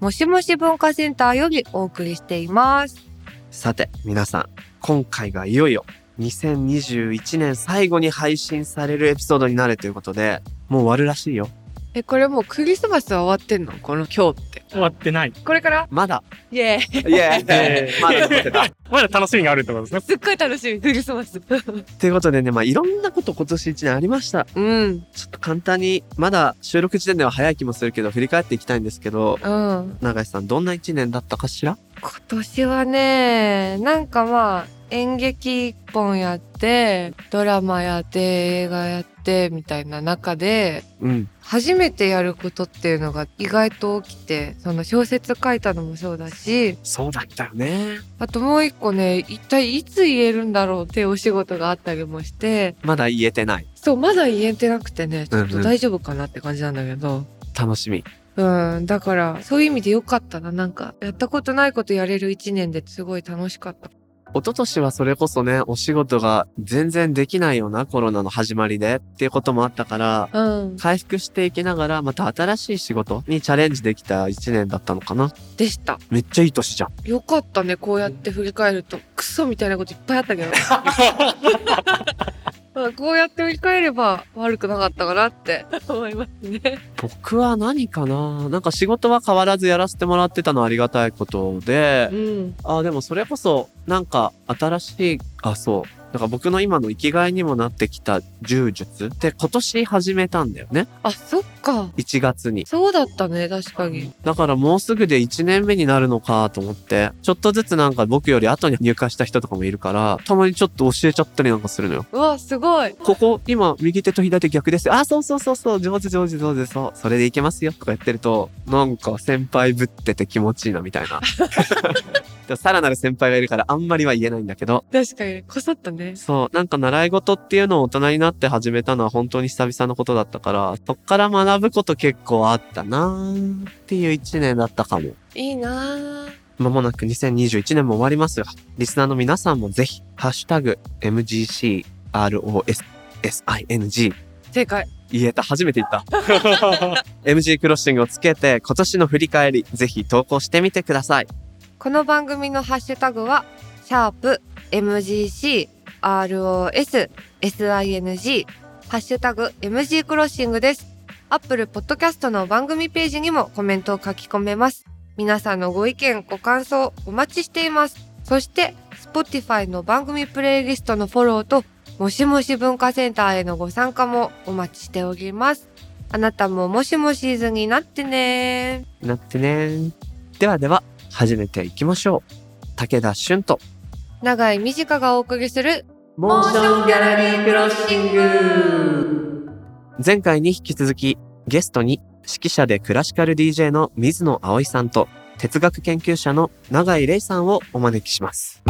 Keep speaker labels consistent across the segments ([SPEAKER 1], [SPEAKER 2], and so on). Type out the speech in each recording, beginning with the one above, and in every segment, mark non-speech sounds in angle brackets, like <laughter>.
[SPEAKER 1] もしもし文化センターよりお送りしています。
[SPEAKER 2] さて、皆さん、今回がいよいよ2021年最後に配信されるエピソードになるということで、もう終わるらしいよ。
[SPEAKER 1] え、これもうクリスマスは終わってんの？この今日って。
[SPEAKER 3] 終わってない。
[SPEAKER 1] これから？
[SPEAKER 2] まだ、
[SPEAKER 1] イエーイ。
[SPEAKER 2] いやい
[SPEAKER 3] えー <laughs>
[SPEAKER 2] まだ残ってた。
[SPEAKER 3] まだ楽しみがあるってことですね。
[SPEAKER 1] すっごい楽しみ、クリスマス。<laughs>
[SPEAKER 2] ということでね、まあいろんなこと今年1年ありました。
[SPEAKER 1] うん。
[SPEAKER 2] ちょっと簡単に、まだ収録時点では早い気もするけど、振り返っていきたいんですけど、
[SPEAKER 1] うん。
[SPEAKER 2] 永井さん、どんな1年だったかしら？
[SPEAKER 1] 今年はね、なんかまあ、演劇一本やって、ドラマやって、映画やって、みたいな中で、
[SPEAKER 2] うん。
[SPEAKER 1] 初めてやることっていうのが意外と起きて、その小説書いたのもそうだし、
[SPEAKER 2] そうだったよね。
[SPEAKER 1] あともう一個ね、一体いつ言えるんだろうっていうお仕事があったりもして、
[SPEAKER 2] まだ言えてない。
[SPEAKER 1] そう、まだ言えてなくてね、ちょっと
[SPEAKER 2] うんうん
[SPEAKER 1] 大丈夫かなって感じなんだけど、
[SPEAKER 2] 楽しみ。
[SPEAKER 1] うん、だから、そういう意味で良かったな。なんか、やったことないことやれる一年ですごい楽しかった。
[SPEAKER 2] 一昨年はそれこそね、お仕事が全然できないようなコロナの始まりでっていうこともあったから、
[SPEAKER 1] うん。
[SPEAKER 2] 回復していきながら、また新しい仕事にチャレンジできた1年だったのかな。
[SPEAKER 1] でした。
[SPEAKER 2] めっちゃいい年じゃん。
[SPEAKER 1] よかったね、こうやって振り返ると。クソみたいなこといっぱいあったけど。<laughs> まあこうやって振り返れば悪くなかったかなって <laughs> 思いますね。
[SPEAKER 2] 僕は何かな？なんか仕事は変わらずやらせてもらってたのはありがたいことで、
[SPEAKER 1] うん。
[SPEAKER 2] あ、でもそれこそ、なんか新しい、あ、そう。だから僕の今の生きがいにもなってきた柔術って今年始めたんだよね。
[SPEAKER 1] あ、そっか。
[SPEAKER 2] 1月に。
[SPEAKER 1] そうだったね、確かに。
[SPEAKER 2] だからもうすぐで1年目になるのかと思って、ちょっとずつなんか僕より後に入会した人とかもいるから、たまにちょっと教えちゃったりなんかするのよ。
[SPEAKER 1] うわ、すごい。
[SPEAKER 2] ここ、今、右手と左手逆ですよ。あ、そうそうそうそう、上手上手上手、そう。それでいけますよ。とか言ってると、なんか先輩ぶってて気持ちいいな、みたいな。<laughs> さらなる先輩がいるからあんまりは言えないんだけど、
[SPEAKER 1] 確かに、こそったね。
[SPEAKER 2] そう、なんか習い事っていうのを大人になって始めたのは本当に久々のことだったから、そっから学ぶこと結構あったなーっていう一年だったかも。
[SPEAKER 1] いいなぁ。
[SPEAKER 2] まもなく2021年も終わりますが、リスナーの皆さんもぜひ、ハッシュタグ、MGCROSSING、
[SPEAKER 1] 正解。
[SPEAKER 2] 言えた、初めて言った。<laughs> MG クロッシングをつけて、今年の振り返り、ぜひ投稿してみてください。
[SPEAKER 1] この番組のハッシュタグは、シャープ MGC ROS SING ハッシュタグ MG クロッシングです。アップルポッドキャストの番組ページにもコメントを書き込めます。皆さんのご意見、ご感想お待ちしています。そして、Spotify の番組プレイリストのフォローと、もしもし文化センターへのご参加もお待ちしております。あなたももしもしーずになってね
[SPEAKER 2] なってねではでは、始めていきましょう。武田俊と、
[SPEAKER 1] 長い短がお送りする
[SPEAKER 2] モーションギャラリークロッシング前回に引き続き、ゲストに指揮者でクラシカル DJ の水野葵さんと、哲学研究者の永井玲さんをお招きします。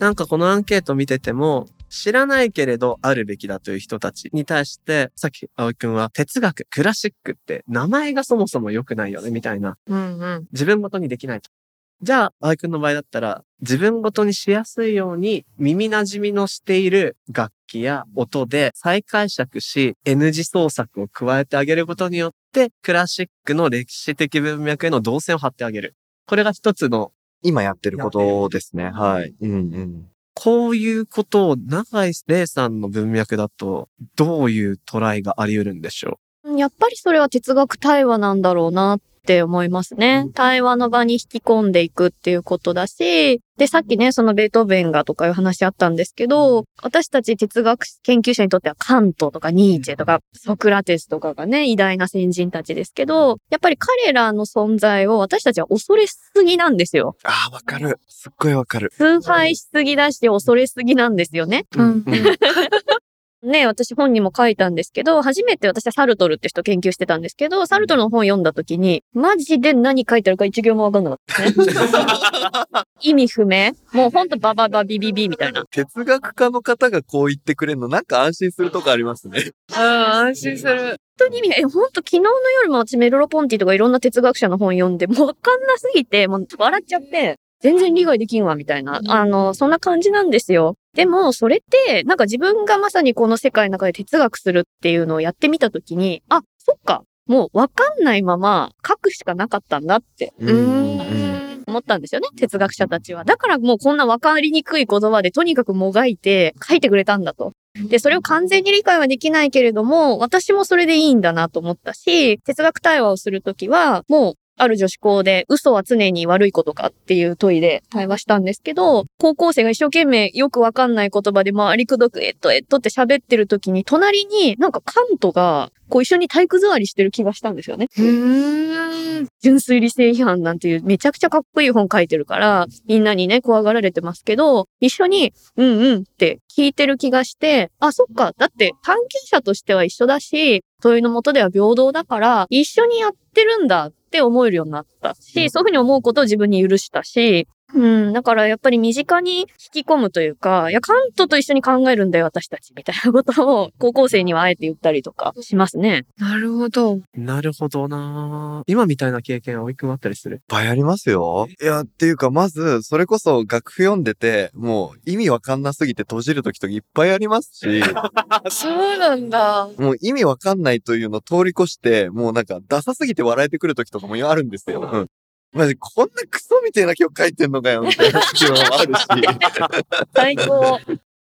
[SPEAKER 2] なんかこのアンケート見てても、知らないけれどあるべきだという人たちに対して、さっき葵くんは哲学、クラシックって名前がそもそも良くないよね、みたいな。
[SPEAKER 1] うんうん。
[SPEAKER 2] 自分ごとにできないと。じゃあ、葵くんの場合だったら、自分ごとにしやすいように耳馴染みのしている楽器や音で再解釈し、N 字創作を加えてあげることによって、クラシックの歴史的文脈への動線を張ってあげる。これが一つの、
[SPEAKER 4] 今やってることですね。はい。うんうん。
[SPEAKER 2] こういうことを永井玲さんの文脈だと、どういうトライがあり得るんでしょう？
[SPEAKER 5] やっぱりそれは哲学対話なんだろうなって思いますね。対話の場に引き込んでいくっていうことだし、で、さっきね、そのベートーベンがとかいう話あったんですけど、私たち哲学研究者にとってはカントとかニーチェとかソクラテスとかがね、偉大な先人たちですけど、やっぱり彼らの存在を私たちは恐れすぎなんですよ。
[SPEAKER 4] ああ、わかる。すっごいわかる。
[SPEAKER 5] 崇拝しすぎだし恐れすぎなんですよね。
[SPEAKER 2] うんうん
[SPEAKER 5] ね、私本にも書いたんですけど、初めて私はサルトルって人研究してたんですけど、サルトルの本読んだ時に、マジで何書いてあるか一行もわかんなかったですね。<laughs> 意味不明？もうほんとバババビビビみたいな。
[SPEAKER 4] 哲学家の方がこう言ってくれるの、なんか安心するとこありますね。
[SPEAKER 1] うん、安心する。
[SPEAKER 5] 本当に意味、え、ほんと昨日の夜も私メロロポンティとかいろんな哲学者の本読んで、もうわかんなすぎて、もう笑っちゃって、全然理解できんわ、みたいな。あの、そんな感じなんですよ。でも、それって、なんか自分がまさにこの世界の中で哲学するっていうのをやってみたときに、あ、そっか、もうわかんないまま書くしかなかったんだって。思ったんですよね、哲学者たちは。だからもうこんなわかりにくい言葉でとにかくもがいて書いてくれたんだと。で、それを完全に理解はできないけれども、私もそれでいいんだなと思ったし、哲学対話をするときは、もう、ある女子校で嘘は常に悪いことかっていう問いで対話したんですけど、高校生が一生懸命よくわかんない言葉で回りくどくえっとえっとって喋ってる時に、隣になんかカントがこう一緒に体育座りしてる気がしたんですよね。
[SPEAKER 1] うーん。
[SPEAKER 5] 純粋理性批判なんていうめちゃくちゃかっこいい本書いてるから、みんなにね、怖がられてますけど、一緒に、うんうんって聞いてる気がして、あ、そっか、だって関係者としては一緒だし、問いのもとでは平等だから、一緒にやってるんだって思えるようになったし、そういうふうに思うことを自分に許したし、うん、だからやっぱり身近に引き込むというか、いや、カントと一緒に考えるんだよ、私たち、みたいなことを高校生にはあえて言ったりとかしますね。
[SPEAKER 1] なるほど。
[SPEAKER 2] なるほどな今みたいな経験、葵くんあったりする？
[SPEAKER 4] いっぱいありますよ。いや、っていうか、まず、それこそ楽譜読んでて、もう意味わかんなすぎて閉じるときとかいっぱいありますし、<laughs>
[SPEAKER 1] そうなんだ。
[SPEAKER 4] もう意味わかんないというのを通り越して、もうなんかダサすぎて笑えてくるときとかもあるんですよ。うん。マジ、こんなクソみたいな曲書いてんのかよ、みたいな <laughs> 時もあるし。
[SPEAKER 5] 最高。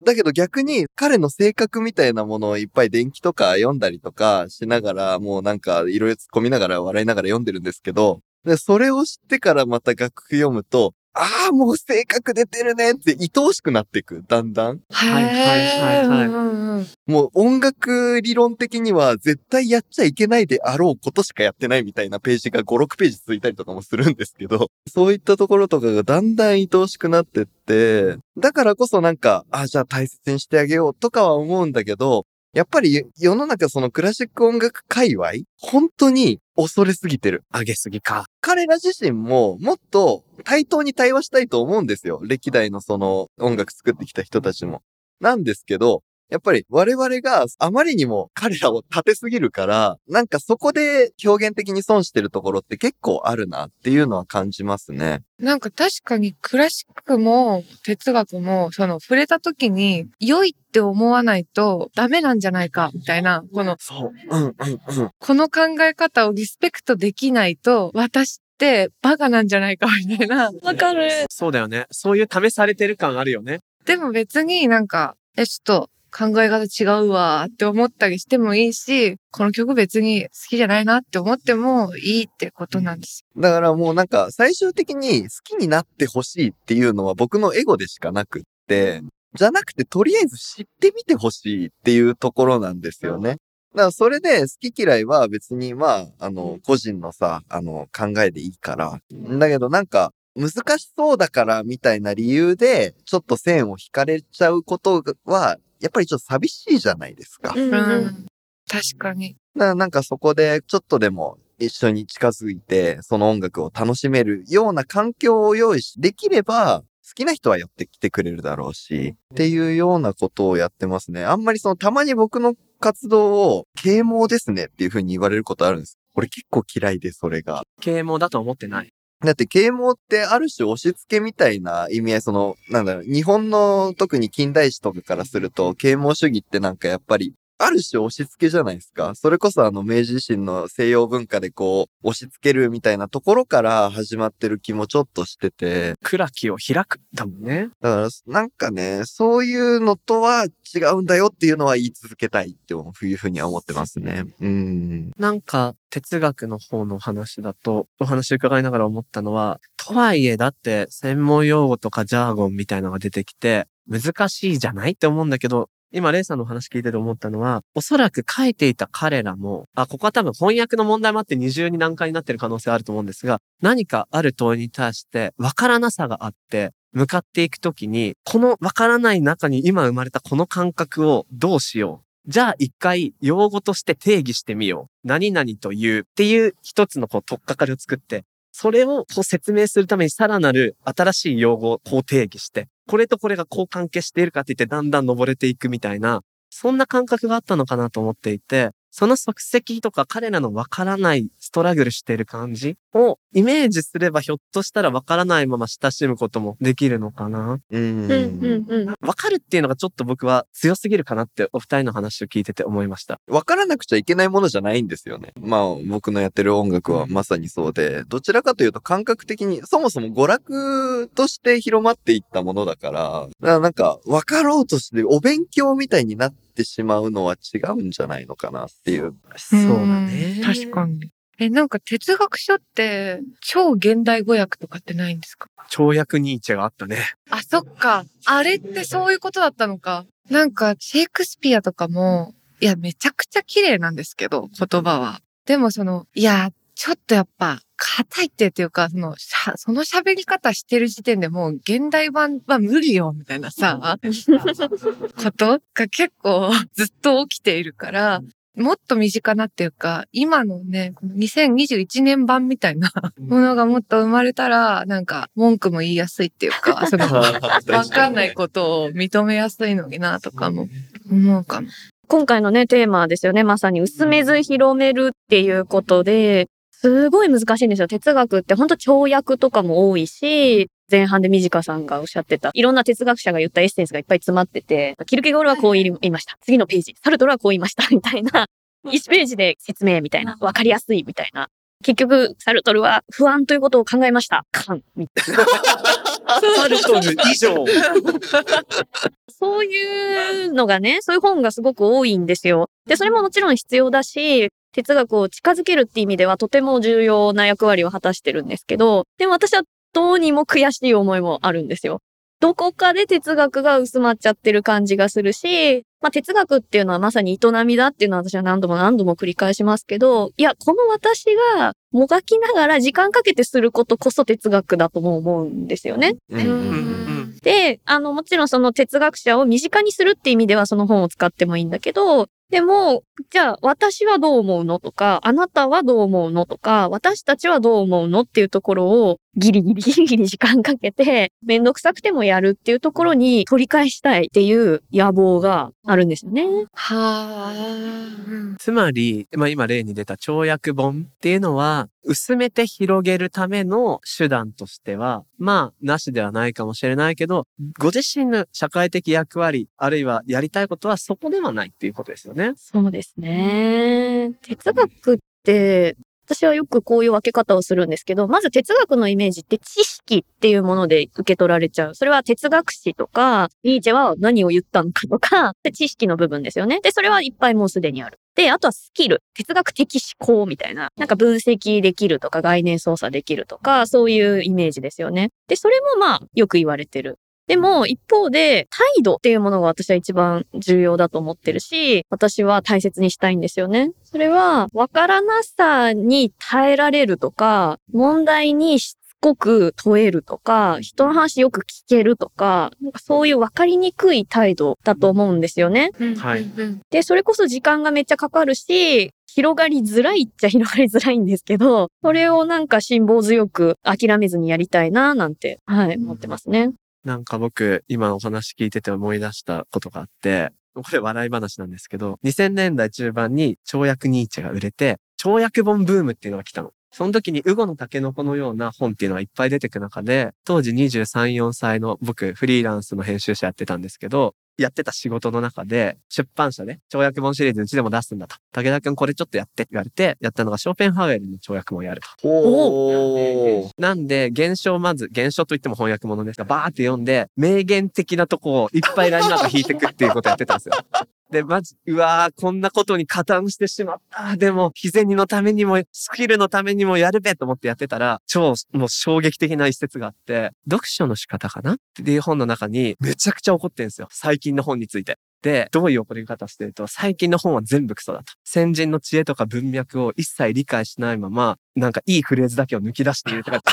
[SPEAKER 4] だけど逆に彼の性格みたいなものをいっぱい電気とか読んだりとかしながら、もうなんかいろいろ突っ込みながら笑いながら読んでるんですけど、で、それを知ってからまた楽譜読むと、ああ、もう性格出てるねって愛おしくなっていく、だんだん。
[SPEAKER 2] はいはいはいはい
[SPEAKER 1] うんうんうん
[SPEAKER 4] もう音楽理論的には絶対やっちゃいけないであろうことしかやってないみたいなページが5、6ページ続いたりとかもするんですけど、そういったところとかがだんだん愛おしくなってって、だからこそなんか、あ、じゃあ大切にしてあげようとかは思うんだけど、やっぱり世の中そのクラシック音楽界隈、本当に恐れすぎてる。
[SPEAKER 2] 上げすぎか。
[SPEAKER 4] 彼ら自身ももっと対等に対話したいと思うんですよ。歴代のその音楽作ってきた人たちも。なんですけど、やっぱり我々があまりにも彼らを立てすぎるから、なんかそこで表現的に損してるところって結構あるなっていうのは感じますね。
[SPEAKER 1] なんか確かにクラシックも哲学もその触れた時に良いって思わないとダメなんじゃないかみたいな、この、
[SPEAKER 4] そう。うんうんうん。
[SPEAKER 1] この考え方をリスペクトできないと私ってバカなんじゃないかみたいな。
[SPEAKER 5] わかる。
[SPEAKER 2] そうだよね。そういう試されてる感あるよね。
[SPEAKER 1] でも別になんか、え、ちょっと考え方違うわって思ったりしてもいいし、この曲別に好きじゃないなって思ってもいいってことなんです
[SPEAKER 4] だからもうなんか最終的に好きになってほしいっていうのは僕のエゴでしかなくって、じゃなくてとりあえず知ってみてほしいっていうところなんですよね。だからそれで好き嫌いは別にまあ、あの、個人のさ、あの、考えでいいから。だけどなんか、難しそうだからみたいな理由で、ちょっと線を引かれちゃうことは、やっぱりちょっと寂しいじゃないですか。
[SPEAKER 5] うん
[SPEAKER 1] う
[SPEAKER 5] うん
[SPEAKER 1] ん。確かに。
[SPEAKER 4] だからなんかそこでちょっとでも一緒に近づいて、その音楽を楽しめるような環境を用意し、できれば、好きな人は寄ってきてくれるだろうし、っていうようなことをやってますね。あんまりその、たまに僕の活動を、啓蒙ですねっていう風に言われることあるんです。俺結構嫌いで、それが。
[SPEAKER 2] 啓蒙だと思ってない。
[SPEAKER 4] だって啓蒙ってある種押し付けみたいな意味合い、その、なんだろう、日本の特に近代史とかからすると、啓蒙主義ってなんかやっぱり、ある種押し付けじゃないですか。それこそあの明治維新の西洋文化でこう、押し付けるみたいなところから始まってる気もちょっとしてて、
[SPEAKER 2] 暗きを開く。だもんね。
[SPEAKER 4] だからなんかね、そういうのとは違うんだよっていうのは言い続けたいっていうふうには思ってますね。うん。
[SPEAKER 2] なんか、哲学の方の話だと、お話伺いながら思ったのは、とはいえ、だって、専門用語とかジャーゴンみたいなのが出てきて、難しいじゃないって思うんだけど、今、レイさんの話聞いてて思ったのは、おそらく書いていた彼らも、あ、ここは多分翻訳の問題もあって二重に難解になってる可能性あると思うんですが、何かある問いに対して、わからなさがあって、向かっていくときに、このわからない中に今生まれたこの感覚をどうしようじゃあ一回用語として定義してみよう。何々というっていう一つのこう、取っかかりを作って、それをこう説明するためにさらなる新しい用語をこう定義して、これとこれがこう関係しているかって言ってだんだん登れていくみたいな、そんな感覚があったのかなと思っていて、その足跡とか彼らのわからないストラグルしている感じをイメージすればひょっとしたらわからないまま親しむこともできるのかな。
[SPEAKER 4] うん。
[SPEAKER 5] うんうんうん。
[SPEAKER 2] わかるっていうのがちょっと僕は強すぎるかなってお二人の話を聞いてて思いました。
[SPEAKER 4] わからなくちゃいけないものじゃないんですよね。まあ僕のやってる音楽はまさにそうで、どちらかというと感覚的に、そもそも娯楽として広まっていったものだから、だからなんか分かろうとしてお勉強みたいになってしまうのは違うんじゃないのかなっていう。
[SPEAKER 2] そうだね。
[SPEAKER 1] 確かに。え、なんか哲学書って超現代語訳とかってないんですか？
[SPEAKER 2] 跳躍ニーチェがあったね。
[SPEAKER 1] あ、そっか。あれってそういうことだったのか。なんか、シェイクスピアとかも、いや、めちゃくちゃ綺麗なんですけど、言葉は。でもその、いや、ちょっとやっぱ、硬いってっていうか、その、しゃその喋り方してる時点でもう、現代版は無理よ、みたいなさ、ことが結構 <laughs> ずっと起きているから、もっと身近なっていうか、今のね、この2021年版みたいなものがもっと生まれたら、なんか文句も言いやすいっていうか、その、<laughs> わかんないことを認めやすいのになとかも思うかも。
[SPEAKER 5] 今回のね、テーマですよね。まさに薄めず広めるっていうことで、すごい難しいんですよ。哲学って本当跳躍とかも多いし、前半で短さんがおっしゃってた、いろんな哲学者が言ったエッセンスがいっぱい詰まってて、キルケゴールはこう言いました。次のページ、サルトルはこう言いました。みたいな。1ページで説明みたいな。わかりやすいみたいな。結局、サルトルは不安ということを考えました。カンみたいな。
[SPEAKER 2] サルトル以上。
[SPEAKER 5] そういうのがね、そういう本がすごく多いんですよ。で、それももちろん必要だし、哲学を近づけるって意味ではとても重要な役割を果たしてるんですけど、でも私はどうにも悔しい思いもあるんですよ。どこかで哲学が薄まっちゃってる感じがするし、まあ哲学っていうのはまさに営みだっていうのは私は何度も何度も繰り返しますけど、いや、この私がもがきながら時間かけてすることこそ哲学だとも思うんですよね。で、あの、もちろんその哲学者を身近にするって意味ではその本を使ってもいいんだけど、でも、じゃあ私はどう思うの？とか、あなたはどう思うの？とか、私たちはどう思うの？っていうところをギリギリギリギリ時間かけて、めんどくさくてもやるっていうところに取り返したいっていう野望があるんですよね。
[SPEAKER 1] はあ。
[SPEAKER 2] つまり、まあ今例に出た跳躍本っていうのは、薄めて広げるための手段としては、まあ、なしではないかもしれないけど、ご自身の社会的役割、あるいはやりたいことはそこではないっていうことですよね。
[SPEAKER 5] そうですね。哲学って、私はよくこういう分け方をするんですけど、まず哲学のイメージって知識っていうもので受け取られちゃう。それは哲学史とか、ニーチェは何を言ったのかとか、<laughs> 知識の部分ですよね。で、それはいっぱいもうすでにある。で、あとはスキル。哲学的思考みたいな。なんか分析できるとか概念操作できるとか、そういうイメージですよね。で、それもまあよく言われてる。でも、一方で、態度っていうものが私は一番重要だと思ってるし、私は大切にしたいんですよね。それは、わからなさに耐えられるとか、問題にしつこく問えるとか、人の話よく聞けるとか、なんかそういうわかりにくい態度だと思うんですよね。
[SPEAKER 2] はい
[SPEAKER 1] うん
[SPEAKER 5] で、それこそ時間がめっちゃかかるし、広がりづらいっちゃ広がりづらいんですけど、それをなんか辛抱強く諦めずにやりたいな、なんて、はい、思ってますね。
[SPEAKER 2] なんか僕、今お話聞いてて思い出したことがあって、これ笑い話なんですけど、2000年代中盤に超薬ニーチェが売れて、超薬本ブームっていうのが来たの。その時に、ウゴのタケノコのような本っていうのがいっぱい出てく中で、当時23、4歳の僕、フリーランスの編集者やってたんですけど、やってた仕事の中で、出版社で、跳躍本シリーズうちでも出すんだと。武田くんこれちょっとやってって言われて、やったのがショーペンハウエルの跳躍本をやると。
[SPEAKER 4] おー。
[SPEAKER 2] なんで、現象まず、現象といっても翻訳物ですが、バーって読んで、名言的なとこをいっぱいラインナップ引いてくっていうことをやってたんですよ。で、まじ、うわー、こんなことに加担してしまった。でも、日銭のためにも、スキルのためにもやるべと思ってやってたら、超、もう衝撃的な一節があって、読書の仕方かな？っていう本の中に、めちゃくちゃ怒ってんですよ。最近の本について。で、どういう怒り方してると、最近の本は全部クソだと。先人の知恵とか文脈を一切理解しないまま、なんかいいフレーズだけを抜き出して言うとか、<laughs>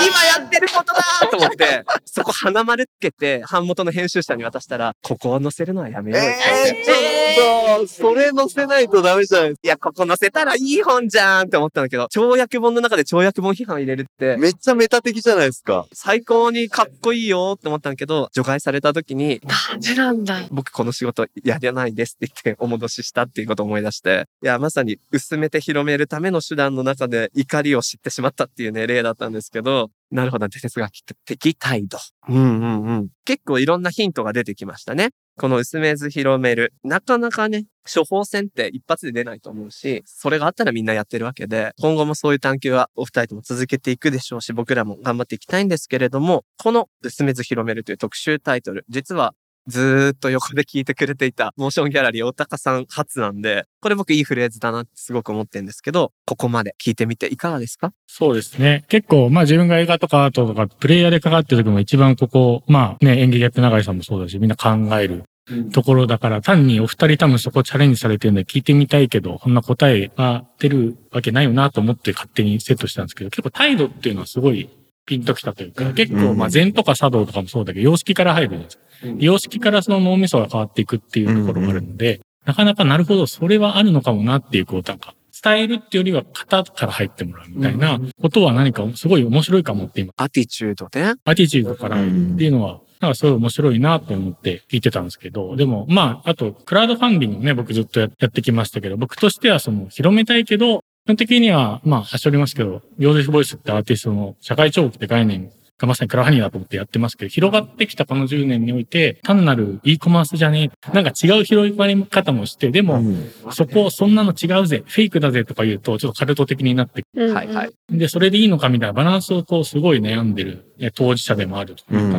[SPEAKER 2] <laughs> 今やってることだと思って、そこ鼻丸つけて、版元の編集者に渡したら、ここを載せるのはやめようよって。
[SPEAKER 4] えー、ちょっと、それ載せないとダメじゃないです
[SPEAKER 2] いや、ここ載せたらいい本じゃんって思ったんだけど、跳躍本の中で跳躍本批判入れるって
[SPEAKER 4] か。、めっちゃメタ的じゃないですか。
[SPEAKER 2] 最高にかっこいいよって思ったんだけど、除外された時に、
[SPEAKER 1] 感じなんだ。
[SPEAKER 2] 僕この仕事やらないですって言ってお戻ししたっていうことを思い出して、いや、まさに薄めて広めるための手段の中で怒りを知ってしまったっていうね、例だったんですけど、なるほど、哲学的態度。うんうんうん。結構いろんなヒントが出てきましたね。この薄めず広める。なかなかね、処方箋って一発で出ないと思うし、それがあったらみんなやってるわけで、今後もそういう探求はお二人とも続けていくでしょうし、僕らも頑張っていきたいんですけれども、この薄めず広めるという特集タイトル、実はずーっと横で聞いてくれていたモーションギャラリー大高さん初なんで、これ僕いいフレーズだなってすごく思ってるんですけど、ここまで聞いてみていかがですか？
[SPEAKER 3] そうですね。結構、まあ自分が映画とかアートとかプレイヤーで関わってる時も一番ここ、まあね、演劇やってる永井さんもそうだし、みんな考えるところだから、単にお二人多分そこチャレンジされてるんで聞いてみたいけど、こんな答えが出るわけないよなと思って勝手にセットしたんですけど、結構態度っていうのはすごいピンときたというか、結構まあ禅とか茶道とかもそうだけど、様式から入るんですよ。様式からその脳みそが変わっていくっていうところがあるので、なかなかなるほど、それはあるのかもなっていう、こう、なんか、伝えるっていうよりは型から入ってもらうみたいなことは何かすごい面白いかもって今、
[SPEAKER 2] アティチュードね。
[SPEAKER 3] アティチュードからっていうのは、なんかすごい面白いなと思って聞いてたんですけど、でもまあ、あと、クラウドファンディングね、僕ずっとやってきましたけど、僕としてはその、広めたいけど、基本的には、まあ、はしょりますけど、ヨーゼフ・ボイスってアーティストの社会彫刻って概念がまさにクラファニーだと思ってやってますけど、広がってきたこの10年において、単なる e コマースじゃねえ。なんか違う広がり方もして、でも、そこ、そんなの違うぜ、フェイクだぜとか言うと、ちょっとカルト的になって
[SPEAKER 5] うん
[SPEAKER 2] はいはい。
[SPEAKER 3] で、それでいいのかみたいなバランスをこう、すごい悩んでるえ当事者でもあるという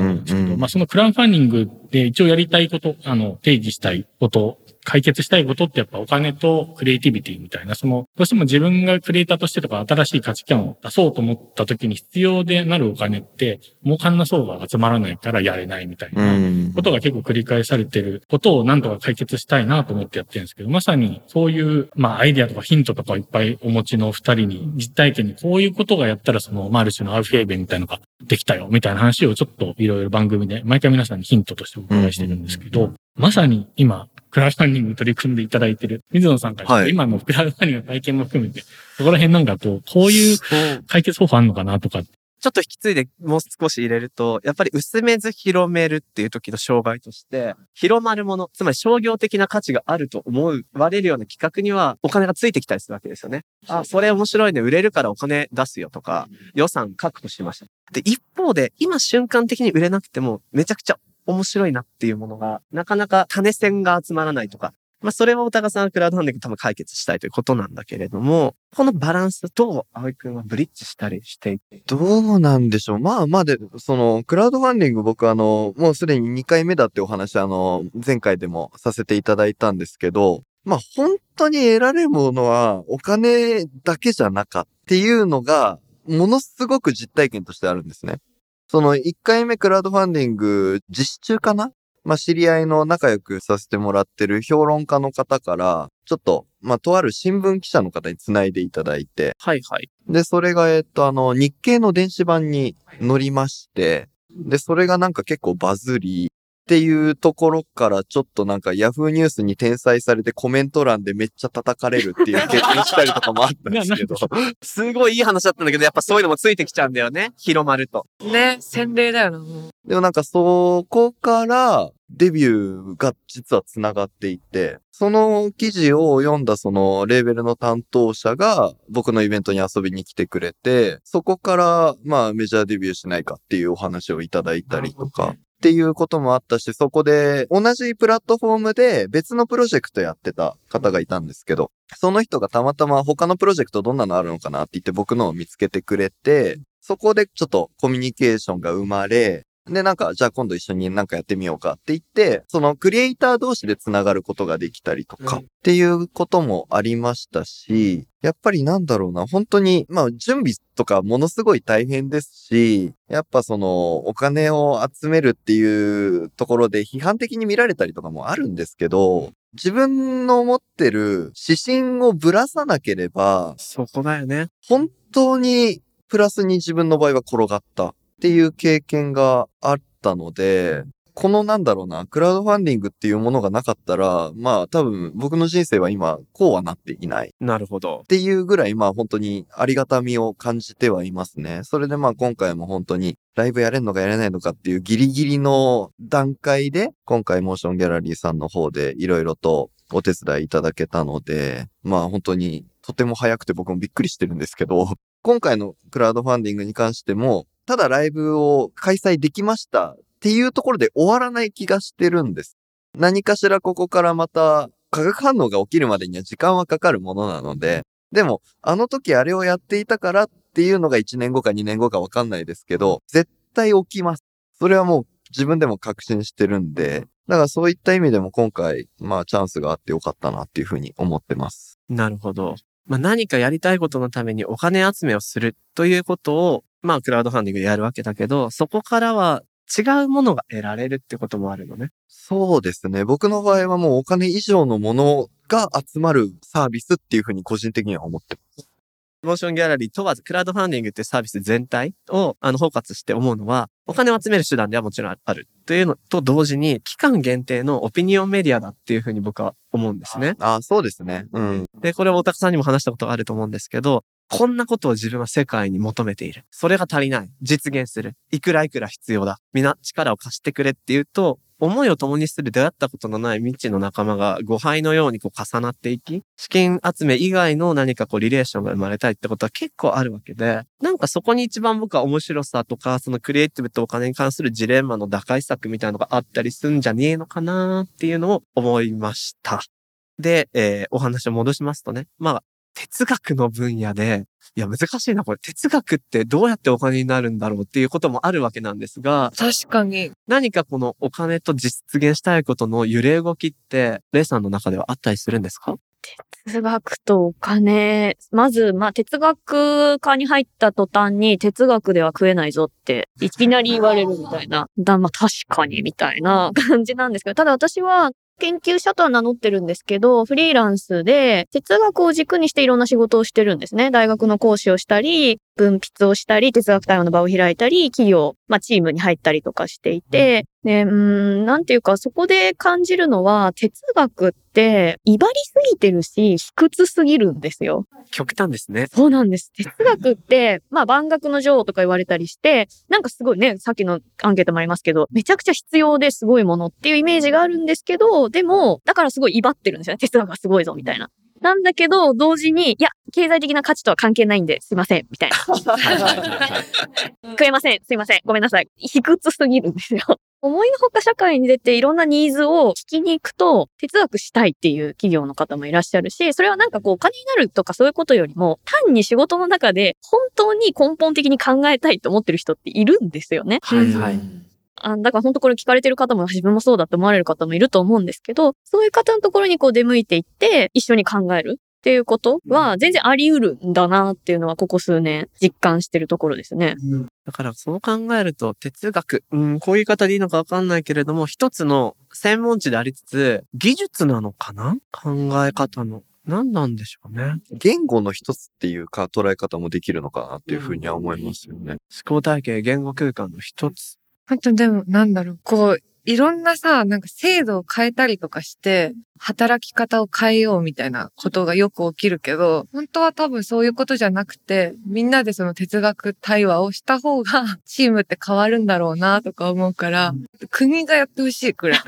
[SPEAKER 3] ど、まあそのクラウドファンディングで一応やりたいこと、あの、提示したいこと、解決したいことってやっぱお金とクリエイティビティみたいな、その、どうしても自分がクリエイターとしてとか新しい価値観を出そうと思った時に必要でなるお金って、儲かんな層が集まらないからやれないみたいな。
[SPEAKER 4] ん。
[SPEAKER 3] ことが結構繰り返されてることを何とか解決したいなと思ってやってるんですけど、まさにそういう、まあアイディアとかヒントとかをいっぱいお持ちの二人に実体験にこういうことがやったらその、まあある種のアウフェーベンみたいなのができたよみたいな話をちょっといろいろ番組で毎回皆さんにヒントとしてお伺いしてるんですけど、まさに今、クラウドファンディングに取り組んでいただいてる水野さんから、
[SPEAKER 4] はい
[SPEAKER 3] 今のクラウドファンディングの体験も含めて、そこら辺なんかこう、こういう解決方法あるのかなとか、
[SPEAKER 2] ちょっと引き継いでもう少し入れると、やっぱり薄めず広めるっていう時の障害として、広まるもの、つまり商業的な価値があると思われるような企画にはお金がついてきたりするわけですよね。あ、それ面白いね、売れるからお金出すよとか、予算確保しました。で、一方で、今瞬間的に売れなくても、めちゃくちゃ面白いなっていうものが、なかなか種線が集まらないとか、まあ、それはお高さんはクラウドファンディング多分解決したいということなんだけれども、このバランスと、葵くんはブリッジしたりしていて。
[SPEAKER 4] どうなんでしょう。まあまあで、その、クラウドファンディング僕あの、もうすでに2回目だってお話あの、前回でもさせていただいたんですけど、まあ本当に得られるものはお金だけじゃなかっていうのが、ものすごく実体験としてあるんですね。その1回目クラウドファンディング実施中かな？まあ知り合いの仲良くさせてもらってる評論家の方から、ちょっと、まあとある新聞記者の方につないでいただいて、
[SPEAKER 2] はいはい。
[SPEAKER 4] で、それが、えっと、あの、日経の電子版に載りまして、で、それがなんか結構バズり、っていうところからちょっとなんかヤフーニュースに転載されてコメント欄でめっちゃ叩かれるっていう経験したりとかもあったんですけど。
[SPEAKER 2] すごいいい話だったんだけど、やっぱそういうのもついてきちゃうんだよね。広まると。
[SPEAKER 1] ね、洗礼だよな、もう。
[SPEAKER 4] でもなんかそこからデビューが実は繋がっていて、その記事を読んだそのレーベルの担当者が僕のイベントに遊びに来てくれて、そこからまあメジャーデビューしないかっていうお話をいただいたりとか。っていうこともあったし、そこで同じプラットフォームで別のプロジェクトやってた方がいたんですけど、その人がたまたま他のプロジェクトどんなのあるのかなって言って僕のを見つけてくれて、そこでちょっとコミュニケーションが生まれ、で、なんか、じゃあ今度一緒になんかやってみようかって言って、そのクリエイター同士で繋がることができたりとか、
[SPEAKER 2] うん
[SPEAKER 4] っていうこともありましたし、やっぱりなんだろうな、本当に、まあ準備とかものすごい大変ですし、やっぱそのお金を集めるっていうところで批判的に見られたりとかもあるんですけど、自分の持ってる指針をぶらさなければ、
[SPEAKER 2] そこだよね。
[SPEAKER 4] 本当にプラスに自分の場合は転がったっていう経験があったので、このなんだろうな、クラウドファンディングっていうものがなかったら、まあ多分僕の人生は今こうはなっていない。
[SPEAKER 2] なるほど
[SPEAKER 4] っ。ていうぐらい、まあ本当にありがたみを感じてはいますね。それでまあ今回も本当にライブやれんのかやれないのかっていうギリギリの段階で、今回モーションギャラリーさんの方でいろいろとお手伝いいただけたので、まあ本当にとても早くて僕もびっくりしてるんですけど、今回のクラウドファンディングに関しても、ただライブを開催できましたっていうところで終わらない気がしてるんです。何かしらここからまた化学反応が起きるまでには時間はかかるものなので、でも、あの時あれをやっていたからっていうのが1年後か2年後かわかんないですけど、絶対起きます。それはもう自分でも確信してるんで、だからそういった意味でも今回、まあチャンスがあってよかったなっていうふうに思ってます。
[SPEAKER 2] なるほど。まあ、何かやりたいことのためにお金集めをするということを、まあ、クラウドファンディングでやるわけだけど、そこからは違うものが得られるってこともあるのね。
[SPEAKER 4] そうですね。僕の場合はもうお金以上のものが集まるサービスっていうふうに個人的には思ってます。
[SPEAKER 2] モーションギャラリー問わず、クラウドファンディングっていうサービス全体を、あの、包括して思うのは、お金を集める手段ではもちろんある。というのと同時に、期間限定のオピニオンメディアだっていうふうに僕は思うんですね。
[SPEAKER 4] ああ、そうですね。うん。
[SPEAKER 2] で、これを大高さんにも話したことがあると思うんですけど、こんなことを自分は世界に求めている。それが足りない。実現する。いくらいくら必要だ。みんな力を貸してくれっていうと、思いを共にする出会ったことのない未知の仲間が誤配のようにこう重なっていき、資金集め以外の何かこうリレーションが生まれたいってことは結構あるわけで、なんかそこに一番僕は面白さとか、そのクリエイティブとお金に関するジレンマの打開策みたいなのがあったりすんじゃねえのかなっていうのを思いました。で、えーお話を戻しますとね。まあ、哲学の分野で、いや、難しいな、これ。哲学ってどうやってお金になるんだろうっていうこともあるわけなんですが、
[SPEAKER 1] 確かに。
[SPEAKER 2] 何かこのお金と実現したいことの揺れ動きって、レイさんの中ではあったりするんですか？
[SPEAKER 5] 哲学とお金。まず、まあ、哲学科に入った途端に哲学では食えないぞって、いきなり言われるみたいな。だ、まあ、確かにみたいな感じなんですけど、ただ私は、研究者とは名乗ってるんですけど、フリーランスで哲学を軸にしていろんな仕事をしてるんですね。大学の講師をしたり、分筆をしたり、哲学対話の場を開いたり、企業、まあチームに入ったりとかしていて、で、うーん、なんていうか、そこで感じるのは、哲学って、威張りすぎてるし、卑屈すぎるんですよ。
[SPEAKER 2] 極端ですね。
[SPEAKER 5] そうなんです。哲学って、まあ万学の女王とか言われたりして、なんかすごいね、さっきのアンケートもありますけど、めちゃくちゃ必要ですごいものっていうイメージがあるんですけど、でも、だからすごい威張ってるんですよね。哲学がすごいぞ、みたいな。なんだけど、同時に、いや、経済的な価値とは関係ないんで、すいません、みたいな。食えません、すいません、ごめんなさい。卑屈すぎるんですよ。思いのほか社会に出ていろんなニーズを聞きに行くと、哲学したいっていう企業の方もいらっしゃるし、それはなんかこうお金になるとかそういうことよりも、単に仕事の中で本当に根本的に考えたいと思ってる人っているんですよね。
[SPEAKER 2] はいはい。
[SPEAKER 5] あだから本当これ聞かれてる方も自分もそうだと思われる方もいると思うんですけど、そういう方のところにこう出向いていって一緒に考えるっていうことは全然あり得るんだなっていうのはここ数年実感してるところですね。
[SPEAKER 2] だからそう考えると哲学、うん、こういう言い方でいいのかわかんないけれども、一つの専門知でありつつ、技術なのかな？考え方の。何なんでしょうね。
[SPEAKER 4] 言語の一つっていうか捉え方もできるのかなっていうふうには思いますよね。
[SPEAKER 2] 思考体系、言語空間の一つ。
[SPEAKER 1] あとでも、なんだろう、こう、いろんなさ、なんか制度を変えたりとかして、働き方を変えようみたいなことがよく起きるけど、本当は多分そういうことじゃなくて、みんなでその哲学対話をした方が、チームって変わるんだろうなとか思うから、国がやってほしいくらい。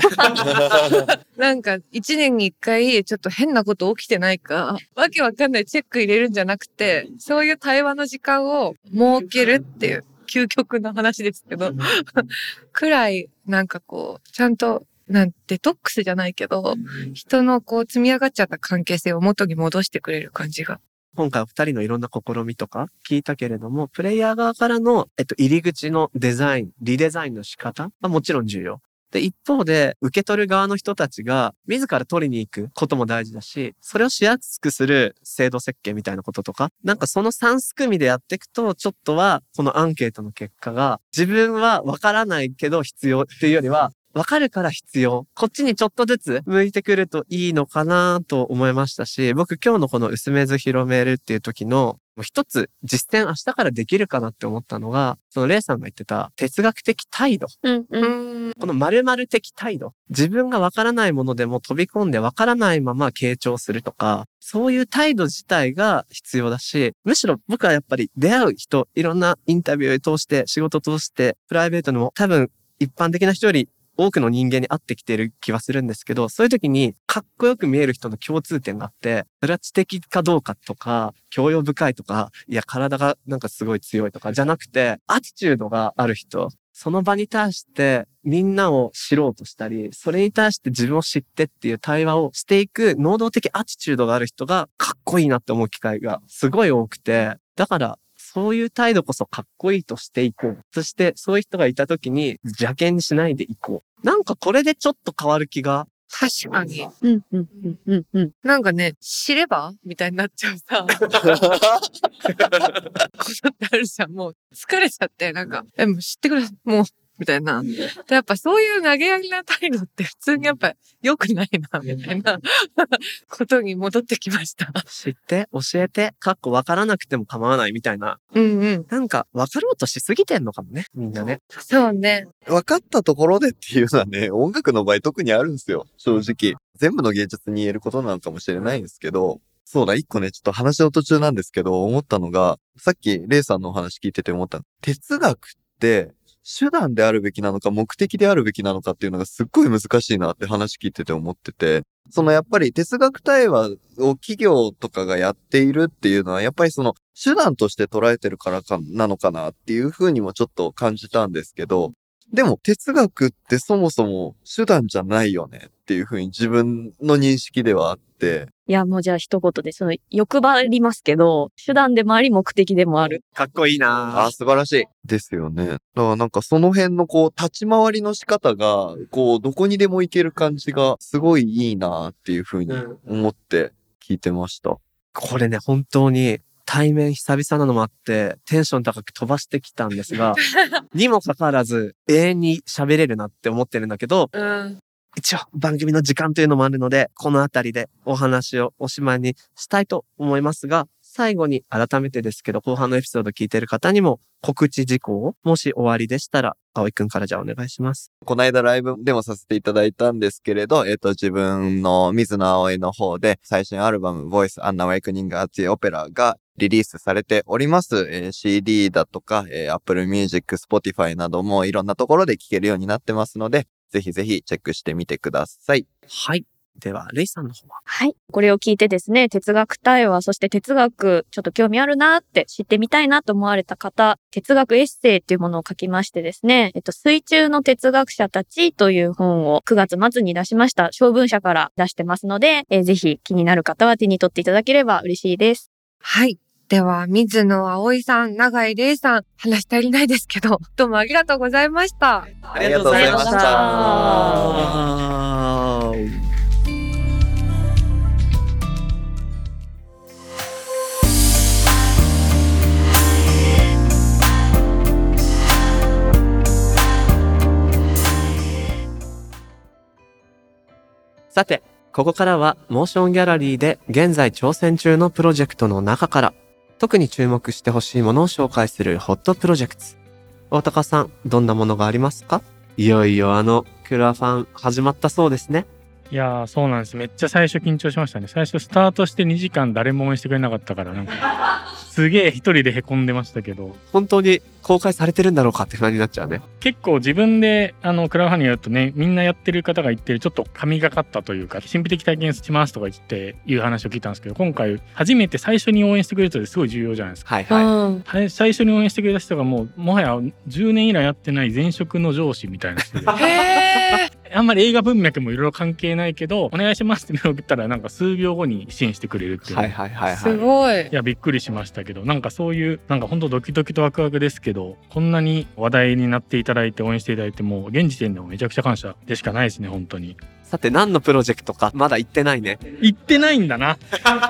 [SPEAKER 1] <laughs> なんか、一年に一回、ちょっと変なこと起きてないか、わけわかんないチェック入れるんじゃなくて、そういう対話の時間を設けるっていう、究極の話ですけど、<laughs> くらい、なんかこう、ちゃんと、なんデトックスじゃないけど、人のこう積み上がっちゃった関係性を元に戻してくれる感じが。
[SPEAKER 2] 今回お二人のいろんな試みとか聞いたけれども、プレイヤー側からの、えっと、入り口のデザイン、リデザインの仕方はもちろん重要。で、一方で、受け取る側の人たちが、自ら取りに行くことも大事だし、それをしやすくする制度設計みたいなこととか、なんかその3すくみでやっていくと、ちょっとは、このアンケートの結果が、自分はわからないけど必要っていうよりは、わかるから必要。こっちにちょっとずつ向いてくるといいのかなと思いましたし、僕今日のこの薄めず広めるっていう時の一つ実践明日からできるかなって思ったのが、そのレイさんが言ってた哲学的態度。
[SPEAKER 5] うんう。
[SPEAKER 1] うんん。
[SPEAKER 2] この〇〇的態度。自分がわからないものでも飛び込んでわからないまま傾聴するとか、そういう態度自体が必要だし、むしろ僕はやっぱり出会う人、いろんなインタビューを通して、仕事を通して、プライベートでも多分一般的な人より多くの人間に会ってきてる気はするんですけど、そういう時にかっこよく見える人の共通点があって、それは知的かどうかとか、教養深いとか、いや、体がなんかすごい強いとか、じゃなくて、アティチュードがある人、その場に対してみんなを知ろうとしたり、それに対して自分を知ってっていう対話をしていく能動的アティチュードがある人がかっこいいなって思う機会がすごい多くて、だからそういう態度こそかっこいいとしていこう。そしてそういう人がいた時に邪険にしないでいこう。なんかこれでちょっと変わる気が。
[SPEAKER 1] 確かに。
[SPEAKER 5] うんうんうんうんうん。
[SPEAKER 1] なんかね、知ればみたいになっちゃうさ。ことってあるじゃん。もう疲れちゃって、なんか、え、もう知ってくれ、もう、みたいな。でやっぱそういう投げやりな態度って普通にやっぱ良くないな、みたいなことに戻ってきました。
[SPEAKER 2] 知って、教えて、かっこわからなくても構わないみたいな。
[SPEAKER 1] うんうん。
[SPEAKER 2] なんかわかろうとしすぎてんのかもね、みんなね。
[SPEAKER 1] そうね。
[SPEAKER 4] 分かったところでっていうのはね、音楽の場合特にあるんですよ。正直。全部の芸術に言えることなのかもしれないんですけど、そうだ、一個ね、ちょっと話の途中なんですけど、思ったのが、さっきレイさんのお話聞いてて思ったの。哲学って、手段であるべきなのか目的であるべきなのかっていうのがすっごい難しいなって話聞いてて思ってて、そのやっぱり哲学対話を企業とかがやっているっていうのは、やっぱりその手段として捉えてるからかなのかなっていうふうにもちょっと感じたんですけど、でも哲学ってそもそも手段じゃないよねっていうふうに自分の認識ではあって、
[SPEAKER 5] いや、もうじゃあ一言で、その欲張りますけど、手段でもあり目的でもある。
[SPEAKER 2] かっこいいな
[SPEAKER 4] ああ、素晴らしい。ですよね。だからなんかその辺のこう立ち回りの仕方が、こうどこにでも行ける感じがすごいいいなっていうふうに
[SPEAKER 2] うん
[SPEAKER 4] 思って聞いてました。
[SPEAKER 2] これね、本当に対面久々なのもあって、テンション高く飛ばしてきたんですが、<laughs> にもかかわらず永遠に喋れるなって思ってるんだけど、
[SPEAKER 1] うん。
[SPEAKER 2] 一応番組の時間というのもあるので、このあたりでお話をおしまいにしたいと思いますが、最後に改めてですけど、後半のエピソード聞いてる方にも告知事項を、もし終わりでしたら、葵くんからじゃあお願いします。
[SPEAKER 4] この間ライブでもさせていただいたんですけれど、えっ、と、自分の水野葵の方で最新アルバム Voice An Awakening at the Opera がリリースされております。えー CD だとか、えー Apple Music、Spotify などもいろんなところで聴けるようになってますので、ぜひぜひチェックしてみてください。
[SPEAKER 2] はい。では、レイさんの方は？
[SPEAKER 5] はい。これを聞いてですね、哲学対話、そして哲学、ちょっと興味あるなって知ってみたいなと思われた方、哲学エッセイっていうものを書きましてですね、えっと、水中の哲学者たちという本を9月末に出しました。小文社から出してますので、えーぜひ気になる方は手に取っていただければ嬉しいです。
[SPEAKER 1] はい。では、水野葵さん、永井玲さん、話足りないですけど、<laughs> どうもありがとうございました。
[SPEAKER 4] ありがとうございました
[SPEAKER 2] ありがとうございました。さて、ここからはモーションギャラリーで現在挑戦中のプロジェクトの中から特に注目してほしいものを紹介するホットプロジェクト。大高さん、どんなものがありますか？いよいよあの、クラファン始まったそうですね。
[SPEAKER 3] いやー、そうなんです。めっちゃ最初緊張しましたね。最初スタートして2時間誰も応援してくれなかったから、なんか、すげえ一人で凹んでましたけど、
[SPEAKER 2] 本当に公開されてるんだろうかって不安になっちゃうね。
[SPEAKER 3] 結構自分で、あの、クラウドファンディングやるとね、みんなやってる方が言ってる、ちょっと神がかったというか、神秘的体験しますとか言って、いう話を聞いたんですけど、今回、初めて最初に応援してくれる人ってすごい重要じゃないですか。
[SPEAKER 2] はいはい。
[SPEAKER 3] 最初に応援してくれた人がもう、もはや10年以来やってない前職の上司みたいな人で。
[SPEAKER 1] へ
[SPEAKER 3] あんまり映画文脈もいろいろ関係ないけど、お願いしますってメール送ったらなんか数秒後に支援してくれるっていう。
[SPEAKER 2] はいはいはい
[SPEAKER 1] す
[SPEAKER 2] はい。
[SPEAKER 1] ごい
[SPEAKER 3] い。や、びっくりしましたけど、なんかそういう、なんか本当ドキドキとワクワクですけど、こんなに話題になっていただいて応援していただいて、もう現時点でもめちゃくちゃ感謝でしかないですね、本当に。
[SPEAKER 2] さて何のプロジェクトかまだ言ってないね。
[SPEAKER 3] 行ってないんだな。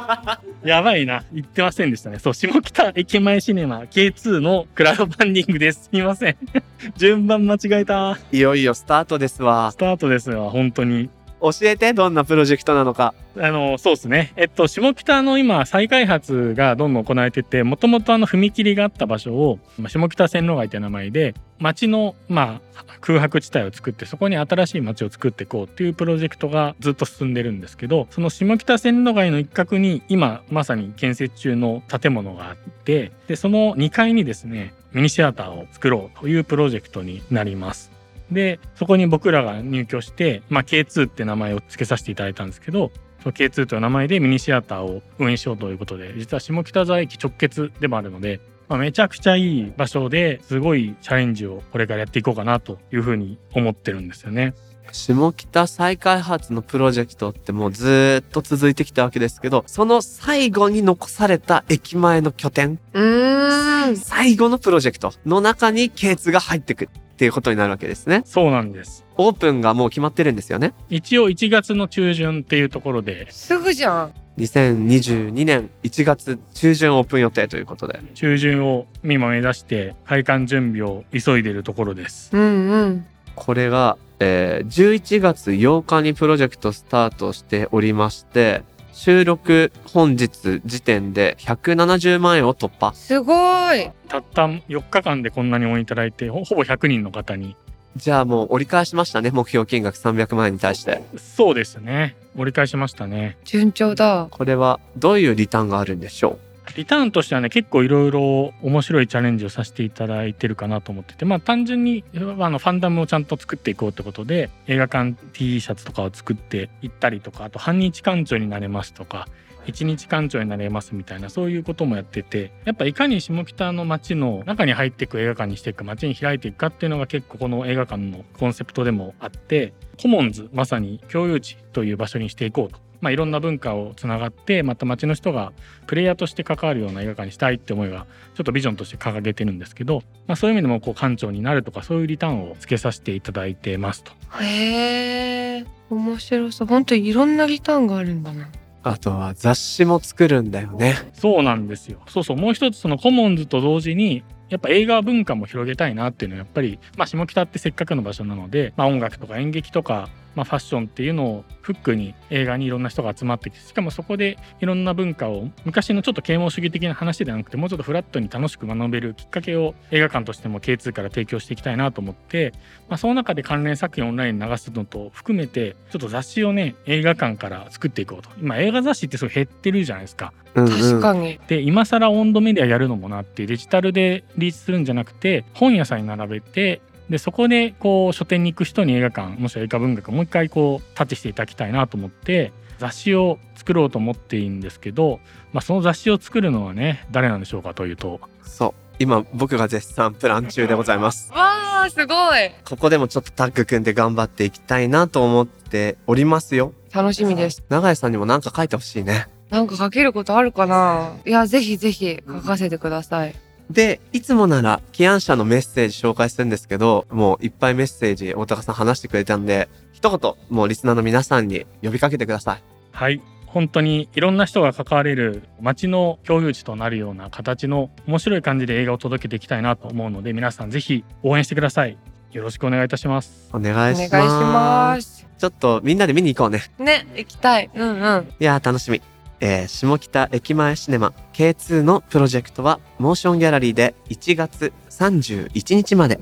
[SPEAKER 3] <laughs> やばいな。行ってませんでしたね。そう、下北駅前シネマ K2 のクラウドファンディングです。すみません。<laughs> 順番間違えた。
[SPEAKER 2] いよいよスタートですわ
[SPEAKER 3] ス。タートですよ、本当に。
[SPEAKER 2] 教えてどんなプロジェクトなのか。
[SPEAKER 3] あの、そうですね。えっと、下北の今、再開発がどんどん行われてて、もともとあの踏切があった場所を、下北線路街という名前で、街の、まあ、空白地帯を作って、そこに新しい街を作っていこうっていうプロジェクトがずっと進んでるんですけど、その下北線路街の一角に、今、まさに建設中の建物があって、で、その2階にですね、ミニシアターを作ろうというプロジェクトになります。で、そこに僕らが入居して、まあ、K2 って名前を付けさせていただいたんですけど、その K2 という名前でミニシアターを運営しようということで、実は下北沢駅直結でもあるので、まあ、めちゃくちゃいい場所ですごいチャレンジをこれからやっていこうかなというふうに思ってるんですよね。
[SPEAKER 2] 下北再開発のプロジェクトってもうずーっと続いてきたわけですけど、その最後に残された駅前の拠点、
[SPEAKER 1] うーん。
[SPEAKER 2] 最後のプロジェクトの中に K2 が入ってくっていうことになるわけですね。
[SPEAKER 3] そうなんです。
[SPEAKER 2] オープンがもう決まってるんですよね。
[SPEAKER 3] 一応1月の中旬っていうところで、
[SPEAKER 1] すぐじゃん。
[SPEAKER 2] 2022年1月中旬オープン予定ということで。
[SPEAKER 3] 中旬を今目指して開館準備を急いでいるところです。
[SPEAKER 1] うんうん。
[SPEAKER 2] これが、えー11月8日にプロジェクトスタートしておりまして、収録本日時点で170万円を突破。
[SPEAKER 1] すごい。
[SPEAKER 3] たった4日間でこんなに応援いただいて、ほほぼ100人の方に
[SPEAKER 2] じゃあもう折り返しましたね、目標金額300万円に対して。
[SPEAKER 3] そうですね。折り返しましたね。
[SPEAKER 1] 順調だ。
[SPEAKER 2] これはどういうリターンがあるんでしょ
[SPEAKER 3] リターンとしてはね、結構いろいろ面白いチャレンジをさせていただいてるかなと思ってて、まあ単純にあのファンダムをちゃんと作っていこうってことで、映画館 T シャツとかを作っていったりとか、あと半日館長になれますとか、一日館長になれますみたいなそういうこともやっててやっぱいかに下北の街の中に入っていく映画館にしていくか街に開いていくかっていうのが結構この映画館のコンセプトでもあってコモンズまさに共有地という場所にしていこうと。まあ、いろんな文化をつながってまた街の人がプレイヤーとして関わるような映画館にしたいって思いがちょっとビジョンとして掲げてるんですけど、まあ、そういう意味でもこう館長になるとかそういうリターンをつけさせていただいてますと。
[SPEAKER 1] へえ。面白そう。本当にいろんなリターンがあるんだな。
[SPEAKER 2] うあとは雑誌も作るんだよね。
[SPEAKER 3] そうなんですよ。そうそう。もう一つそのコモンズと同時に、やっぱ映画文化も広げたいなっていうのはやっぱり、まあ下北ってせっかくの場所なので、まあ音楽とか演劇とか、まあファッションっていうのをフックに映画にいろんな人が集まってきて、しかもそこでいろんな文化を昔のちょっと啓蒙主義的な話ではなくて、もうちょっとフラットに楽しく学べるきっかけを映画館としても K2 から提供していきたいなと思って、まあその中で関連作品をオンラインに流すのと含めて、ちょっと雑誌をね、映画館から作っていこうと。今映画雑誌ってすごい減ってるじゃないですか。
[SPEAKER 1] 確かに。
[SPEAKER 3] で今更温度メディアやるのもなってデジタルでリリースするんじゃなくて本屋さんに並べてでそこでこう書店に行く人に映画館もしくは映画文学をもう一回こうタッチしていただきたいなと思って雑誌を作ろうと思っているんですけど、まあ、その雑誌を作るのはね誰なんでしょうかというと
[SPEAKER 2] そう。今僕が絶賛プラン中でございます。
[SPEAKER 1] わあ、すごい。
[SPEAKER 2] ここでもちょっとタッグ組んで頑張っていきたいなと思っておりますよ。
[SPEAKER 1] 楽しみです。
[SPEAKER 2] 永井さんにも何か書いてほしいね。
[SPEAKER 1] なんか書けることあるかないや、ぜひぜひ書かせてください。
[SPEAKER 2] で、いつもなら、起案者のメッセージ紹介するんですけど、もういっぱいメッセージ、大高さん話してくれたんで、一言、もうリスナーの皆さんに呼びかけてください。
[SPEAKER 3] はい本当にいろんな人が関われる街の共有地となるような形の面白い感じで映画を届けていきたいなと思うので皆さんぜひ応援してくださいよろしくお願いいたします
[SPEAKER 2] お願いします。
[SPEAKER 1] お願いします。
[SPEAKER 2] ちょっとみんなで見に行こうね。
[SPEAKER 1] ね、行きたい。うんうん。
[SPEAKER 2] いやー楽しみ。えー、下北駅前シネマ K2 のプロジェクトは、モーションギャラリーで1月31日まで。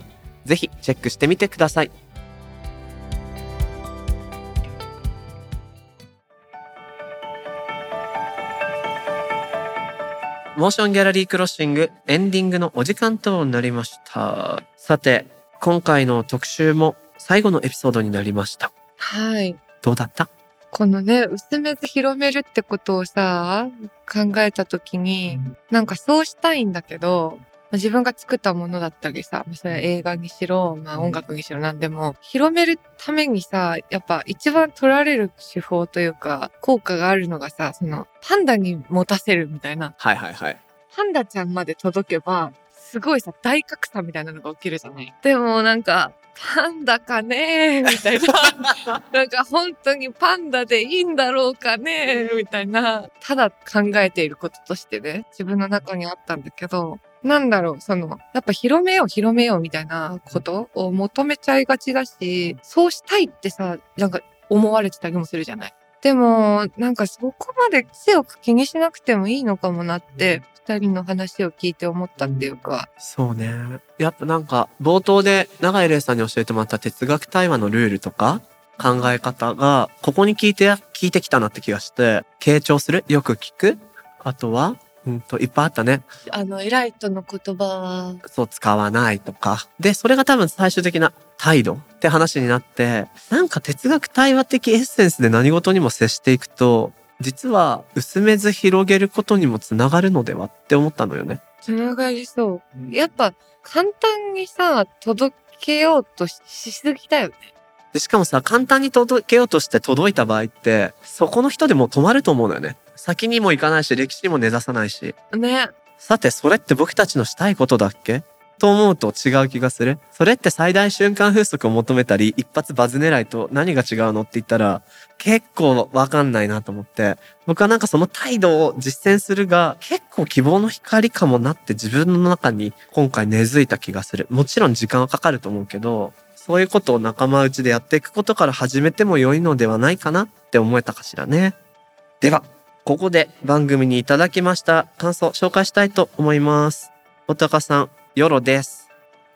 [SPEAKER 2] ぜひチェックしてみてください。モーションギャラリークロッシングエンディングのお時間となりました。さて、今回の特集も最後のエピソードになりました。
[SPEAKER 1] はい。
[SPEAKER 2] どうだった？
[SPEAKER 1] このね、薄めて広めるってことをさ、考えたときに、なんかそうしたいんだけど、自分が作ったものだったりさ、それは映画にしろ、まあ音楽にしろ何でも、広めるためにさ、やっぱ一番取られる手法というか、効果があるのがさ、その、パンダに持たせるみたいな。
[SPEAKER 2] はいはいはい。
[SPEAKER 1] パンダちゃんまで届けば、すごいさ、大格差みたいなのが起きるじゃない。でもなんか、パンダかね？みたいな。<laughs> なんか本当にパンダでいいんだろうかね？みたいな。ただ考えていることとしてね、自分の中にあったんだけど、なんだろう、その、やっぱ広めよう広めようみたいなことを求めちゃいがちだし、そうしたいってさ、なんか思われてたりもするじゃない？でも、なんかそこまで強く気にしなくてもいいのかもなって、二人の話を聞いて思ったっていうか、
[SPEAKER 2] そうね。やっぱなんか、冒頭で永井玲さんに教えてもらった哲学対話のルールとか、考え方が、ここに聞いて、聞いてきたなって気がして、傾聴するよく聞くあとは、うんと、いっぱいあったね。
[SPEAKER 1] あの、偉い人の言葉は、
[SPEAKER 2] そう使わないとか。で、それが多分最終的な態度って話になって、なんか哲学対話的エッセンスで何事にも接していくと、実は薄めず広げることにもつながるのではって思ったのよね。
[SPEAKER 1] つながりそう。やっぱ、簡単にさ、届けようとししすぎだよね。
[SPEAKER 2] で、しかもさ、簡単に届けようとして届いた場合って、そこの人でもう止まると思うのよね。先にも行かないし、歴史にも根ざさないし。
[SPEAKER 1] ね。
[SPEAKER 2] さて、それって僕たちのしたいことだっけ？と思うと違う気がする。それって最大瞬間風速を求めたり、一発バズ狙いと何が違うのって言ったら、結構わかんないなと思って、僕はなんかその態度を実践するが、結構希望の光かもなって自分の中に今回根付いた気がする。もちろん時間はかかると思うけど、そういうことを仲間内でやっていくことから始めても良いのではないかなって思えたかしらね。では、ここで番組にいただきました感想紹介したいと思います。おたかさん、よろです。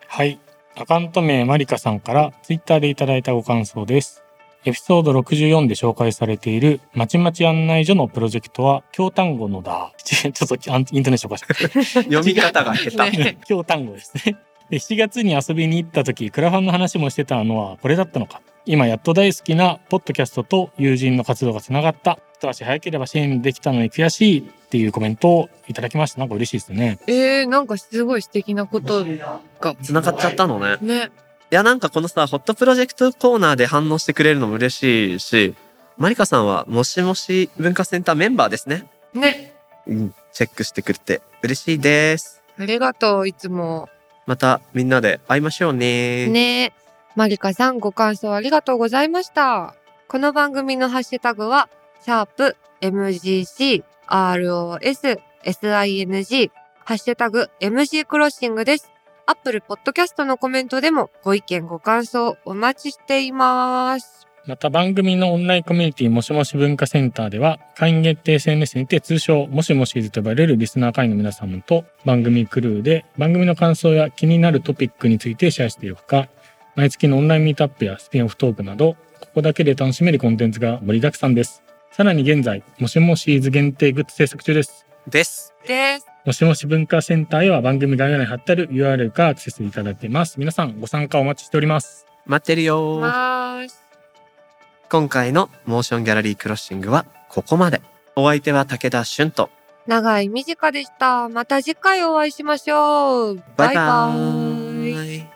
[SPEAKER 3] はい。アカウント名マリカさんからツイッターでいただいたご感想です。エピソード64で紹介されているまちまち案内所のプロジェクトは京単語のだ。<laughs> ちょっとイントネーションおかしい。<laughs>
[SPEAKER 2] 読み方が下手。
[SPEAKER 1] ね <laughs>
[SPEAKER 3] 京単語ですね。で7月に遊びに行った時、クラファンの話もしてたのはこれだったのか。今やっと大好きなポッドキャストと友人の活動がつながった。一足早ければ支援できたのに悔しいっていうコメントをいただきました。なんか嬉しいですね。
[SPEAKER 1] えー、なんかすごい素敵なことが。
[SPEAKER 2] 繋がっちゃったの？ね。
[SPEAKER 1] ね。
[SPEAKER 2] いや、なんかこのさ、ホットプロジェクトコーナーで反応してくれるのも嬉しいし、マリカさんはもしもし文化センターメンバーですね。
[SPEAKER 1] ね。
[SPEAKER 2] うん、チェックしてくれて嬉しいです。
[SPEAKER 1] ありがとう、いつも。
[SPEAKER 2] またみんなで会いましょうね。
[SPEAKER 1] ねマリカさんご感想ありがとうございました。この番組のハッシュタグは、シャープ MGC ROS SING ハッシュタグ MC クロッシングです。アップルポッドキャストのコメントでもご意見ご感想お待ちしています。
[SPEAKER 3] また番組のオンラインコミュニティもしもし文化センターでは会員限定 SNS にて通称もしもしずと呼ばれるリスナー会員の皆様と番組クルーで番組の感想や気になるトピックについてシェアしているほか毎月のオンラインミートアップやスピンオフトークなどここだけで楽しめるコンテンツが盛りだくさんです。さらに現在もしもしーず限定グッズ制作中です。
[SPEAKER 2] です。
[SPEAKER 1] です。
[SPEAKER 3] もしもし文化センターへは番組概要欄に貼ってある URL からアクセスいただけます。皆さんご参加お待ちしております。
[SPEAKER 2] 待ってるよー。
[SPEAKER 1] ます。
[SPEAKER 2] 今回のモーションギャラリークロッシングはここまで。お相手は武田俊と。
[SPEAKER 1] 長い短でした。また次回お会いしましょう。
[SPEAKER 2] バイバーイ。